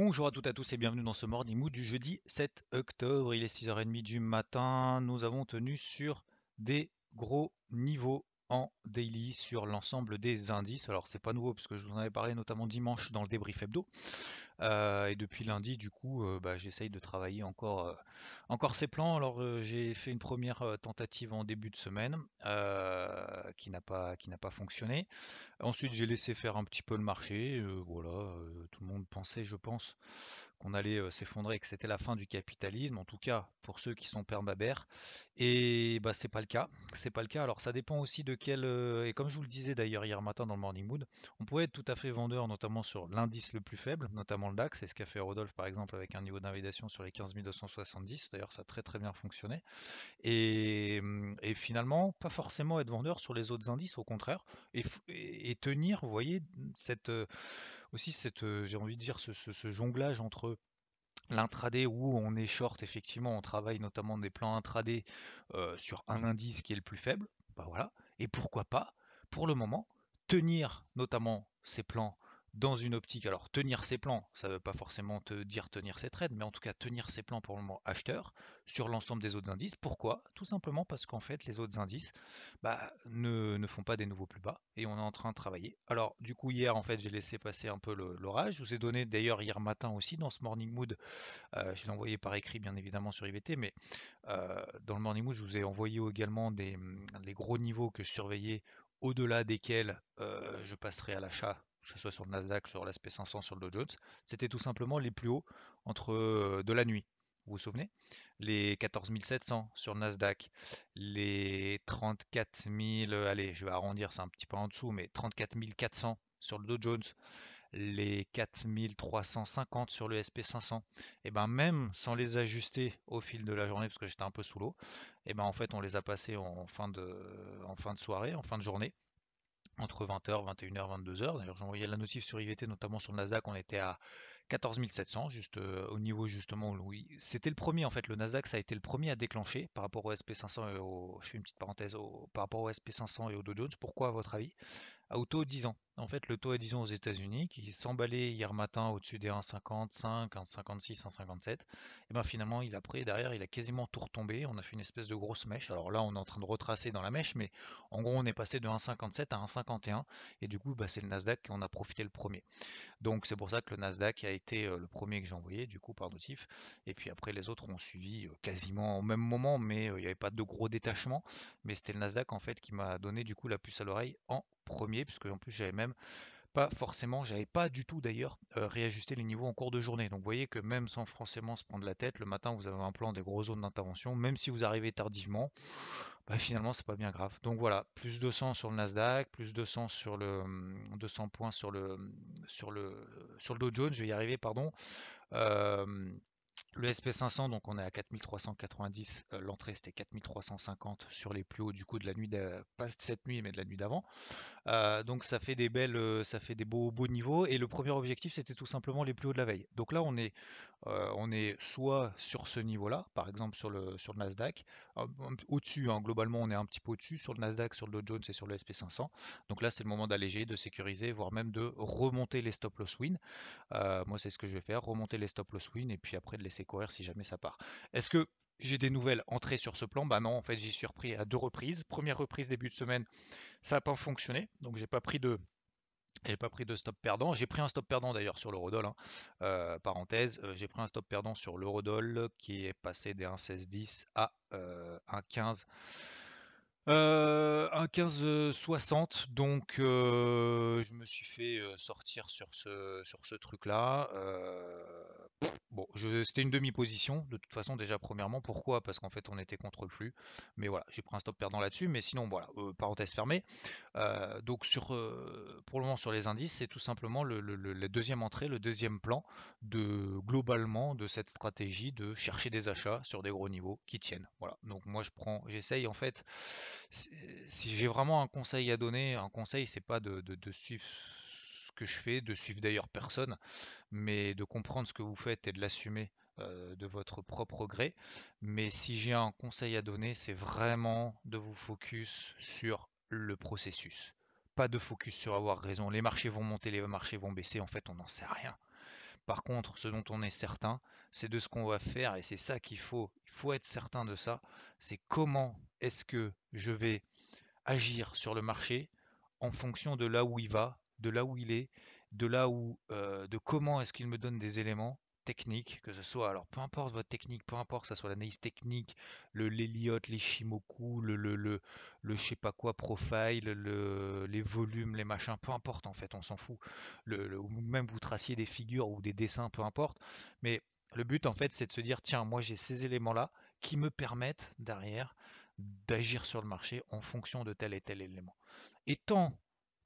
Bonjour à toutes et à tous et bienvenue dans ce Morning Mood du jeudi 7 octobre. Il est 6h30 du matin. Nous avons tenu sur des gros niveaux en daily sur l'ensemble des indices. Alors c'est pas nouveau puisque je vous en avais parlé notamment dimanche dans le débrief hebdo. Euh, et depuis lundi, du coup, euh, bah, j'essaye de travailler encore, euh, encore ces plans. Alors j'ai fait une première tentative en début de semaine qui n'a pas, qui n'a pas fonctionné. Ensuite, j'ai laissé faire un petit peu le marché. voilà, tout le monde pensait, je pense, qu'on allait s'effondrer et que c'était la fin du capitalisme, en tout cas pour ceux qui sont permabères. Et bah c'est pas le cas. C'est pas le cas. Alors ça dépend aussi de quel. et comme je vous le disais d'ailleurs hier matin dans le Morning Mood, on pouvait être tout à fait vendeur, notamment sur l'indice le plus faible, notamment le DAX. C'est ce qu'a fait Rodolphe par exemple avec un niveau d'invalidation sur les 15 270. D'ailleurs ça a très très bien fonctionné. Et, mmh, et, finalement, pas forcément être vendeur sur les autres indices, au contraire, et, et tenir, vous voyez, cette aussi cette, j'ai envie de dire, ce, jonglage entre l'intraday où on est short, effectivement, on travaille notamment des plans intraday sur un indice qui est le plus faible, bah et pourquoi pas, pour le moment, tenir notamment ces plans dans une optique. Alors tenir ses plans, ça ne veut pas forcément te dire tenir ses trades, mais en tout cas tenir ses plans pour le moment acheteur sur l'ensemble des autres indices. Pourquoi? Tout simplement parce qu'en fait les autres indices bah, ne, font pas des nouveaux plus bas et on est en train de travailler. Alors du coup hier en fait j'ai laissé passer un peu l'orage. Je vous ai donné d'ailleurs hier matin aussi dans ce morning mood, euh, je l'ai envoyé par écrit bien évidemment sur IVT, mais euh, dans le morning mood je vous ai envoyé également des, gros niveaux que je surveillais au-delà desquels euh, je passerai à l'achat que ce soit sur le Nasdaq, sur l'SP 500, sur le Dow Jones, c'était tout simplement les plus hauts entre euh, de la nuit. Vous vous souvenez? Les 14 700 sur le Nasdaq, les 34 000, allez, je vais arrondir, c'est un petit peu en dessous, mais 34 400 sur le Dow Jones, les 4350 sur le SP500, et ben même sans les ajuster au fil de la journée, parce que j'étais un peu sous l'eau, et ben en fait on les a passés en fin de soirée, en fin de journée, entre 20h, 21h, 22h. D'ailleurs, j'envoyais la notif sur IVT, notamment sur le Nasdaq, on était à 14 700, juste euh, au niveau justement où c'était le premier en fait, le Nasdaq ça a été le premier à déclencher par rapport au SP500 et au, je fais une petite parenthèse, par rapport au SP500 et au Dow Jones. Pourquoi à votre avis? Au taux 10 ans. En fait, le taux à 10 ans aux États-Unis, qui s'emballait hier matin au-dessus des 1,55, 1,56, 1,57, et bien finalement, il a pris derrière, il a quasiment tout retombé. On a fait une espèce de grosse mèche. Alors là, on est en train de retracer dans la mèche, mais en gros, on est passé de 1,57 à 1,51, et du coup, bah, c'est le Nasdaq qui en a profité le premier. Donc c'est pour ça que le Nasdaq a été euh, le premier que j'ai envoyé, du coup, par notif. Et puis après, les autres ont suivi euh, quasiment au même moment, mais euh, il n'y avait pas de gros détachement. Mais c'était le Nasdaq en fait qui m'a donné du coup la puce à l'oreille en premier, puisque en plus j'avais même pas forcément, j'avais pas du tout d'ailleurs euh, réajusté les niveaux en cours de journée. Donc vous voyez que même sans forcément se prendre la tête, le matin vous avez un plan des grosses zones d'intervention, même si vous arrivez tardivement, bah, finalement c'est pas bien grave. Donc voilà, plus 200 sur le Nasdaq, plus 200 sur le 200 hum, points sur le sur le sur le Dow Jones, je vais y arriver, pardon. Euh, le SP500, donc on est à 4390, euh, l'entrée c'était 4350 sur les plus hauts du coup de la nuit, pas cette nuit mais de la nuit d'avant. Euh, donc ça fait des belles, euh, ça fait des beaux, beaux niveaux. Et le premier objectif c'était tout simplement les plus hauts de la veille. Donc là on est, soit sur ce niveau-là, par exemple sur le, Nasdaq, au-dessus, hein, globalement on est un petit peu au-dessus sur le Nasdaq, sur le Dow Jones et sur le SP500. Donc là c'est le moment d'alléger, de sécuriser, voire même de remonter les stop loss win. moi c'est ce que je vais faire, remonter les stop loss win et puis après de laisser courir si jamais ça part. Est-ce que j'ai des nouvelles entrées sur ce plan? Bah non, en fait j'y suis repris à deux reprises. Première reprise début de semaine, ça n'a pas fonctionné, donc j'ai pas pris de j'ai pas pris de stop perdant. J'ai pris un stop perdant d'ailleurs sur l'eurodoll. Hein. Euh, parenthèse, euh, j'ai pris un stop perdant sur l'eurodoll qui est passé des 1,1610 à 1,15. Euh, 1,1560. Donc je me suis fait sortir sur ce, sur ce truc là. Bon, c'était une demi-position, de toute façon, déjà premièrement. Pourquoi? Parce qu'en fait, on était contre le flux. Mais voilà, j'ai pris un stop perdant là-dessus. Mais sinon, voilà, euh, parenthèse fermée. Euh, donc sur, euh, pour le moment sur les indices, c'est tout simplement le, la deuxième entrée, le deuxième plan de globalement de cette stratégie de chercher des achats sur des gros niveaux qui tiennent. Voilà. Donc moi je prends, j'essaye en fait. Si j'ai vraiment un conseil à donner, un conseil, c'est pas de, suivre que je fais, de suivre d'ailleurs personne mais de comprendre ce que vous faites et de l'assumer euh, de votre propre gré. Mais si j'ai un conseil à donner, c'est vraiment de vous focus sur le processus. Pas de focus sur avoir raison. Les marchés vont monter, les marchés vont baisser. En fait, on n'en sait rien. Par contre, ce dont on est certain, c'est de ce qu'on va faire et c'est ça qu'il faut. Il faut être certain de ça. C'est comment est-ce que je vais agir sur le marché en fonction de là où il va, de là où il est de là où, euh, de comment est-ce qu'il me donne des éléments techniques, que ce soit, alors peu importe votre technique, peu importe que ce soit l'analyse technique, le l'Eliott, les Shimoku, le, le, le, sais pas quoi, profile, le, les volumes, les machins, peu importe en fait, on s'en fout. Le, même vous traciez des figures ou des dessins, peu importe. Mais le but en fait, c'est de se dire, tiens, moi j'ai ces éléments-là qui me permettent derrière d'agir sur le marché en fonction de tel et tel élément. Et tant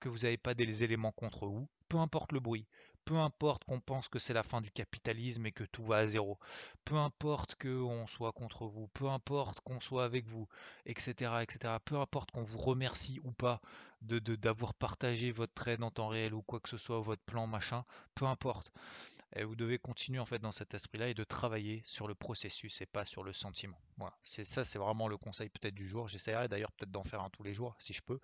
que vous n'avez pas des éléments contre vous, peu importe le bruit, peu importe qu'on pense que c'est la fin du capitalisme et que tout va à zéro, peu importe qu'on soit contre vous, peu importe qu'on soit avec vous, etc., etc., peu importe qu'on vous remercie ou pas de d'avoir partagé votre trade en temps réel ou quoi que ce soit, votre plan, machin, peu importe. Et vous devez continuer en fait dans cet esprit-là et de travailler sur le processus et pas sur le sentiment. Voilà, c'est ça, c'est vraiment le conseil peut-être du jour. J'essaierai d'ailleurs peut-être d'en faire un tous les jours si je peux.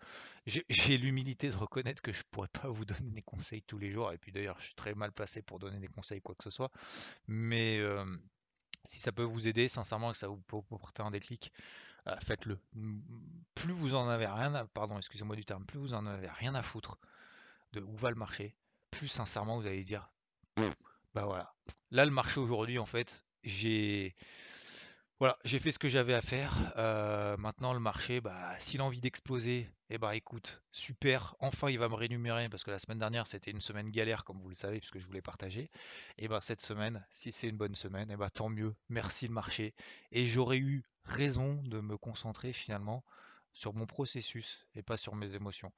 J'ai l'humilité de reconnaître que je pourrais pas vous donner des conseils tous les jours. Et puis d'ailleurs, je suis très mal placé pour donner des conseils quoi que ce soit. Mais euh, si ça peut vous aider, sincèrement, que ça vous porter un déclic, euh, faites-le. Plus vous en avez rien, pardon, excusez-moi du terme, plus vous en avez rien à foutre de où va le marché, plus sincèrement vous allez dire bah. Là, le marché aujourd'hui, en fait, j'ai voilà, j'ai fait ce que j'avais à faire. Euh, maintenant, le marché, bah, s'il a envie d'exploser, eh ben, écoute, super. Enfin, il va me rémunérer parce que la semaine dernière, c'était une semaine galère, comme vous le savez, puisque je voulais partager. Et eh ben, cette semaine, si c'est une bonne semaine, eh ben, tant mieux. Merci le marché. Et j'aurais eu raison de me concentrer finalement sur mon processus et pas sur mes émotions.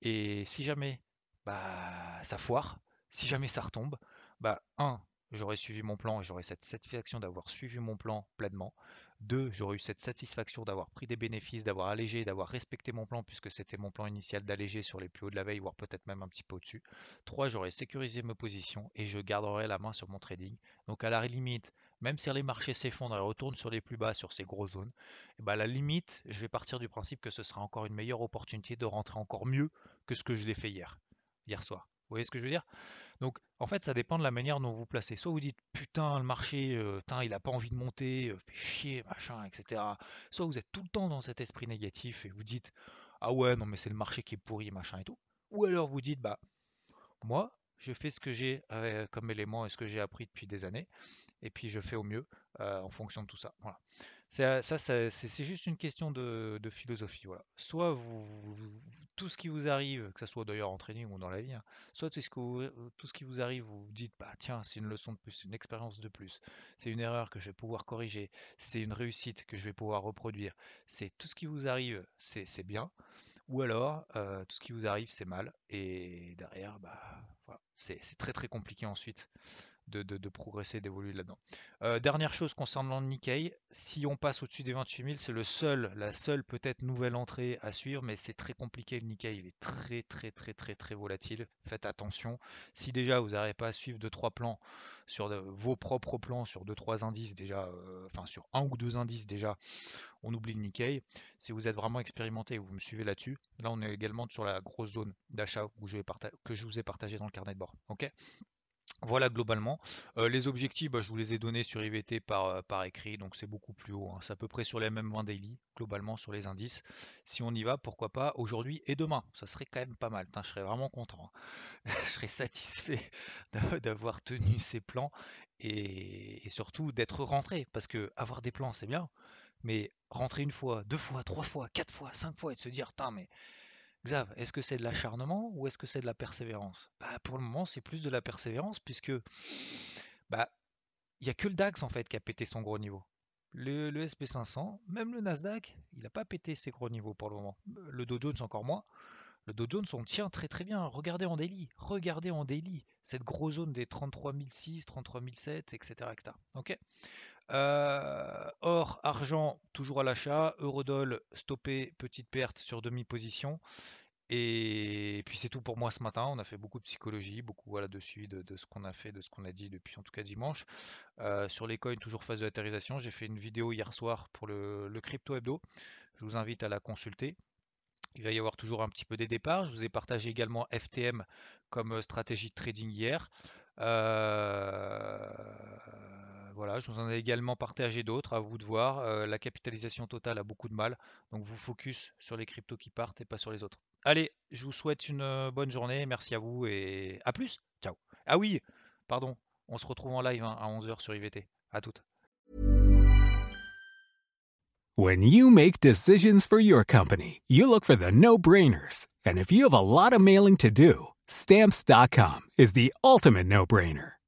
Et si jamais, bah, ça foire, si jamais ça retombe, bah, un, j'aurais suivi mon plan et j'aurais cette satisfaction d'avoir suivi mon plan pleinement. Deux, j'aurais eu cette satisfaction d'avoir pris des bénéfices, d'avoir allégé, d'avoir respecté mon plan puisque c'était mon plan initial d'alléger sur les plus hauts de la veille, voire peut-être même un petit peu au-dessus. Trois, j'aurais sécurisé mes positions et je garderai la main sur mon trading. Donc à la limite, même si les marchés s'effondrent et retournent sur les plus bas, sur ces grosses zones, et eh bah, à la limite, je vais partir du principe que ce sera encore une meilleure opportunité de rentrer encore mieux que ce que je l'ai fait hier, hier soir. Vous voyez ce que je veux dire? Donc, en fait, ça dépend de la manière dont vous placez. Soit vous dites, putain, le marché, euh, il n'a pas envie de monter, euh, fait chier, machin, etc. Soit vous êtes tout le temps dans cet esprit négatif et vous dites, ah ouais, non, mais c'est le marché qui est pourri, machin et tout. Ou alors vous dites, bah, moi, je fais ce que j'ai euh, comme élément et ce que j'ai appris depuis des années, et puis je fais au mieux en fonction de tout ça. Voilà. Ça, c'est juste une question de, philosophie. Voilà. Soit tout ce qui vous arrive, que ce soit d'ailleurs en training ou dans la vie, hein, soit tout ce, tout ce, qui vous arrive, vous vous dites, bah tiens, c'est une leçon de plus, une expérience de plus, c'est une erreur que je vais pouvoir corriger, c'est une réussite que je vais pouvoir reproduire. C'est tout ce qui vous arrive, c'est bien. Ou alors, euh, tout ce qui vous arrive, c'est mal. Et derrière, bah, voilà, c'est très très compliqué ensuite de, progresser, d'évoluer là-dedans. Euh, dernière chose concernant le Nikkei, si on passe au-dessus des 28 000, c'est le seul, la seule peut-être nouvelle entrée à suivre, mais c'est très compliqué le Nikkei, il est très très très très très volatile. Faites attention. Si déjà vous n'arrivez pas à suivre 2-3 plans sur vos propres plans, sur 2-3 indices déjà, euh, enfin sur un ou deux indices déjà, on oublie le Nikkei. Si vous êtes vraiment expérimenté et vous me suivez là-dessus, là on est également sur la grosse zone d'achat que je vous ai partagé dans le carnet de bord. Ok? Voilà globalement. Les objectifs, bah, je vous les ai donnés sur IVT par, par écrit, donc c'est beaucoup plus haut. Hein. C'est à peu près sur les mêmes 20 daily, globalement sur les indices. Si on y va, pourquoi pas aujourd'hui et demain? Ça serait quand même pas mal. je serais vraiment content. Hein. je serais satisfait d'avoir tenu ces plans et, surtout d'être rentré. Parce que avoir des plans, c'est bien. Mais rentrer une fois, deux fois, trois fois, quatre fois, cinq fois et de se dire, mais Xav, est-ce que c'est de l'acharnement ou est-ce que c'est de la persévérance? Bah, Pour le moment, c'est plus de la persévérance puisque bah, il n'y a que le DAX en fait qui a pété son gros niveau. Le, le SP500, même le Nasdaq, il n'a pas pété ses gros niveaux pour le moment. Le Dow Jones encore moins. Le Dow Jones, on tient très très bien. Regardez en daily, regardez en daily cette grosse zone des 33 006, 33 007, etc. etc. Ok? Euh, or, argent, toujours à l'achat. Eurodoll, stoppé, petite perte sur demi-position. Et puis c'est tout pour moi ce matin. On a fait beaucoup de psychologie, beaucoup voilà, de suivi de, ce qu'on a fait, de ce qu'on a dit depuis en tout cas dimanche. Euh, sur les coins, toujours phase de latérisation. J'ai fait une vidéo hier soir pour le, crypto hebdo. Je vous invite à la consulter. Il va y avoir toujours un petit peu des départs. Je vous ai partagé également FTM comme stratégie de trading hier. Euh, voilà, je vous en ai également partagé d'autres, à vous de voir. Euh, la capitalisation totale a beaucoup de mal, donc vous focus sur les cryptos qui partent et pas sur les autres. Allez, je vous souhaite une euh, bonne journée, merci à vous et à plus. Ciao. Ah oui, pardon, on se retrouve en live hein, à 11h sur IVT. À toutes. When you make decisions for your company, you look for the no-brainers. And if you have a lot of mailing to do, stamps.com is the ultimate no-brainer.